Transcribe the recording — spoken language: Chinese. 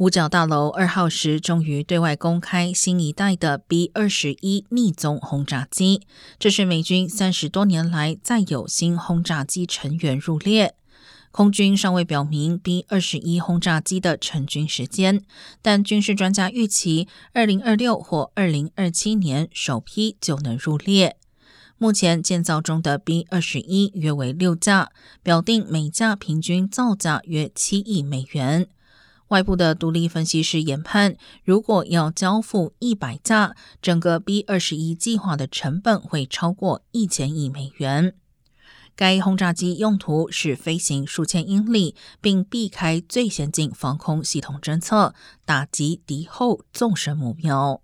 五角大楼二号时终于对外公开新一代的 B 二十一逆踪轰炸机，这是美军三十多年来再有新轰炸机成员入列。空军尚未表明 B 二十一轰炸机的成军时间，但军事专家预期二零二六或二零二七年首批就能入列。目前建造中的 B 二十一约为六架，表定每架平均造价约七亿美元。外部的独立分析师研判，如果要交付一百架，整个 B 二十一计划的成本会超过一千亿美元。该轰炸机用途是飞行数千英里，并避开最先进防空系统侦测，打击敌后纵深目标。